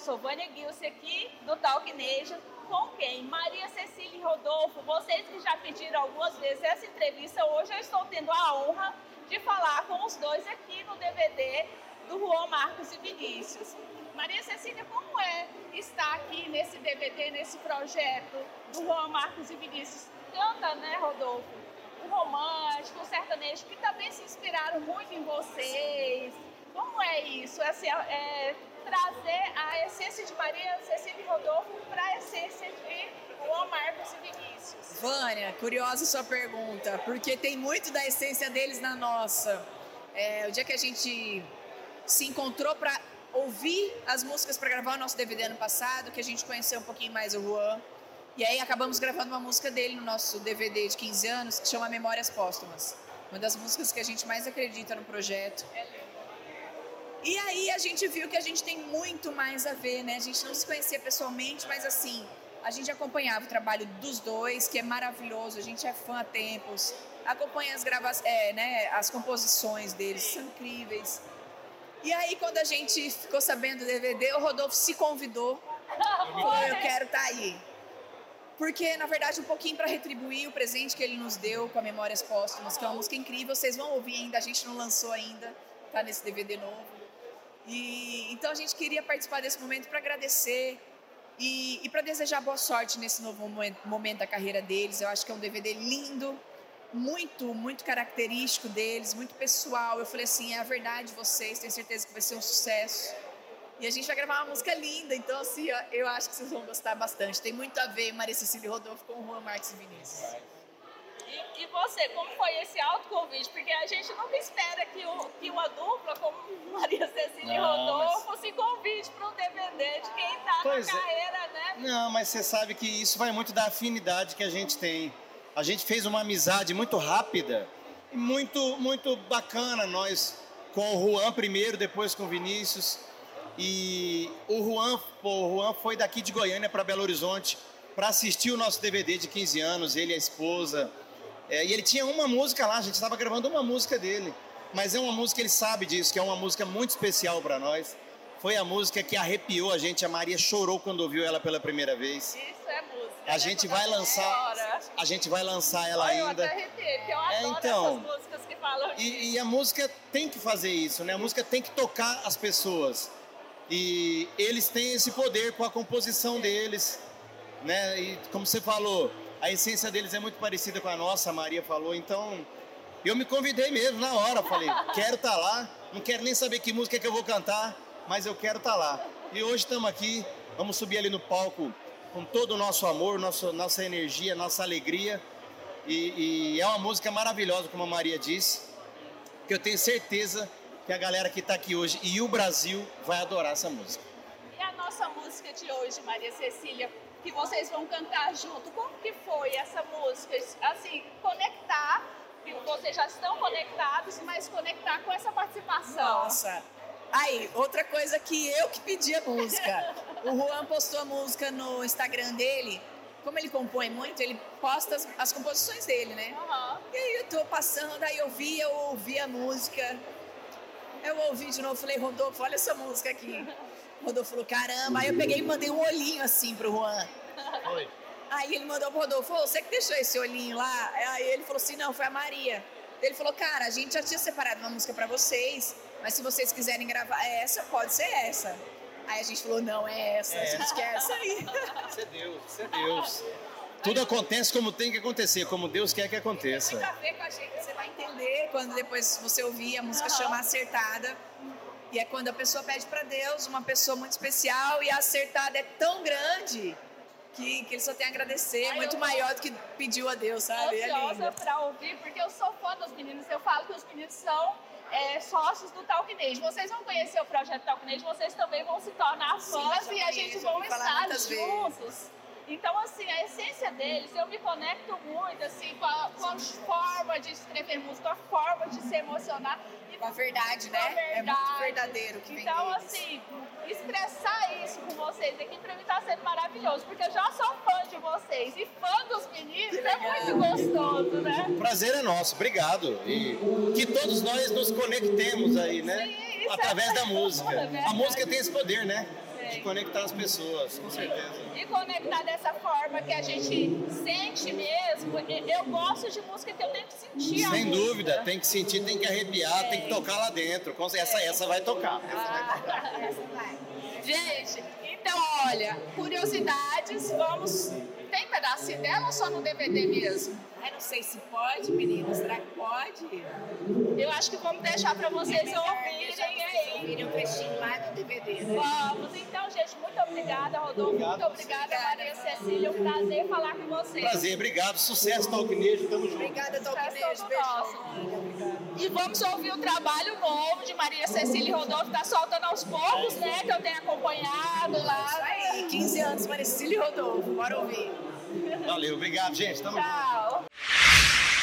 sou Vânia Gilce aqui do Talk Nation. Com quem? Maria Cecília e Rodolfo. Vocês que já pediram algumas vezes essa entrevista, hoje eu estou tendo a honra de falar com os dois aqui no DVD do Juan Marcos e Vinícius. Maria Cecília, como é estar aqui nesse DVD, nesse projeto do Juan Marcos e Vinícius? Canta, né, Rodolfo? O romântico, o sertanejo, que também se inspiraram muito em vocês. Como é isso? Assim, é, trazer a essência de Maria Cecília e Rodolfo para a essência de Juan Marcos e Vinícius. Vânia, curiosa sua pergunta, porque tem muito da essência deles na nossa. É, o dia que a gente se encontrou para ouvir as músicas para gravar o nosso DVD ano passado, que a gente conheceu um pouquinho mais o Juan. E aí acabamos gravando uma música dele no nosso DVD de 15 anos, que chama Memórias Póstumas. Uma das músicas que a gente mais acredita no projeto. E aí a gente viu que a gente tem muito mais a ver, né? A gente não se conhecia pessoalmente, mas assim, a gente acompanhava o trabalho dos dois, que é maravilhoso, a gente é fã há tempos. Acompanha as gravações, é, né, as composições deles, são incríveis. E aí, quando a gente ficou sabendo do DVD, o Rodolfo se convidou. Falou, eu quero estar tá aí. Porque, na verdade, um pouquinho para retribuir o presente que ele nos deu com a Memórias Póstumas, que é uma música incrível. Vocês vão ouvir ainda, a gente não lançou ainda, tá nesse DVD novo. E então a gente queria participar desse momento para agradecer e, e para desejar boa sorte nesse novo momento, da carreira deles. Eu acho que é um DVD lindo, muito, muito característico deles, muito pessoal. Eu falei assim, é a verdade de vocês, tenho certeza que vai ser um sucesso. E a gente vai gravar uma música linda, então assim, eu acho que vocês vão gostar bastante. Tem muito a ver Maria Cecília Rodolfo com o Juan Marques e Vinícius. E, e você, como foi esse autoconvite? Porque a gente nunca espera que, o, que uma dupla como Maria Cecília e Rodolfo mas... se convide para um DVD de quem está na é. carreira, né? Não, mas você sabe que isso vai muito da afinidade que a gente tem a gente fez uma amizade muito rápida e muito, muito bacana. Nós com o Juan primeiro, depois com o Vinícius. E o Juan, o Juan foi daqui de Goiânia para Belo Horizonte para assistir o nosso DVD de 15 anos, ele e a esposa. É, e ele tinha uma música lá, a gente estava gravando uma música dele. Mas é uma música, ele sabe disso, que é uma música muito especial para nós. Foi a música que arrepiou a gente, a Maria chorou quando ouviu ela pela primeira vez. Isso é música. A gente vai lançar. A gente vai lançar ela ainda. Eu até arrepiei, eu é, então, essas músicas que falam e, e a música tem que fazer isso, né? A música tem que tocar as pessoas. E eles têm esse poder com a composição deles, né? E como você falou, a essência deles é muito parecida com a nossa, a Maria falou. Então, eu me convidei mesmo na hora, falei, quero estar tá lá, não quero nem saber que música que eu vou cantar, mas eu quero estar tá lá. E hoje estamos aqui, vamos subir ali no palco com todo o nosso amor, nosso, nossa energia, nossa alegria. E, e, é uma música maravilhosa, como a Maria disse, que eu tenho certeza que a galera que está aqui hoje e o Brasil vai adorar essa música. E a nossa música de hoje, Maria Cecília, que vocês vão cantar junto, como que foi essa música? Assim, conectar, que vocês já estão conectados, mas conectar com essa participação. Nossa, Aí, outra coisa que eu que pedi a música. O Juan postou a música no Instagram dele. Como ele compõe muito, ele posta as, as composições dele, né? Uhum. E aí eu tô passando, aí eu vi, eu ouvi a música. Eu ouvi de novo, falei, Rodolfo, olha essa música aqui. Rodolfo falou, caramba. Aí eu peguei e mandei um olhinho assim pro Juan. Oi. Aí ele mandou pro Rodolfo, você que deixou esse olhinho lá? Aí ele falou assim, não, foi a Maria. Ele falou, cara, a gente já tinha separado uma música para vocês, mas se vocês quiserem gravar essa, pode ser essa. Aí a gente falou, não, é essa, é. a gente quer essa aí. Isso é Deus, isso é Deus. Tudo acontece como tem que acontecer, como Deus quer que aconteça. Tem muito a ver com a gente, você vai entender quando depois você ouvir a música uhum. chama Acertada. E é quando a pessoa pede para Deus, uma pessoa muito especial, e a acertada é tão grande que, que ele só tem a agradecer, Ai, muito maior do que pediu a Deus, sabe? É ansiosa é pra ouvir, porque eu sou fã dos meninos, eu falo que os meninos são é, sócios do Talknage. Vocês vão conhecer o projeto Talknage, vocês também vão se tornar fãs Sim, e a gente vai estar juntos. Vezes. Então, assim, a essência deles, eu me conecto muito, assim, com a, com a forma de escrever música, a forma de se emocionar. E com a verdade, né? Verdade. É muito verdadeiro que Então, assim, expressar isso com vocês aqui pra mim tá sendo maravilhoso, porque eu já sou fã de vocês e fã dos meninos é muito gostoso, né? O prazer é nosso, obrigado. E que todos nós nos conectemos aí, né? Sim, Através é da música. A música tem esse poder, né? De conectar as pessoas, com certeza. E conectar dessa forma que a gente sente mesmo. Eu gosto de música que eu tenho que sentir. Sem dúvida, música. tem que sentir, tem que arrepiar, tem que tocar lá dentro. Com- Essa, essa vai tocar. Gente, então olha, curiosidades, vamos. Tem pedacinho dela ou só no DVD mesmo? Ai, não sei se pode, meninas. Será que pode? Eu acho que vamos deixar para vocês ouvirem aí. Ouvirem um trechinho lá do DVD, né? Vamos, então, gente, muito obrigada, Rodolfo. Muito obrigada, Maria Cecília. Um prazer falar com vocês. Prazer, obrigado. Sucesso, Talquinejo. Tamo junto. Obrigada, Talquinejo. E vamos ouvir o trabalho novo de Maria Cecília e Rodolfo. Tá soltando aos poucos, né? Que eu tenho acompanhado Isso lá. aí, 15 anos, Maricílio e Rodolfo. Bora ouvir. Valeu, obrigado, gente. Tamo junto. Tchau.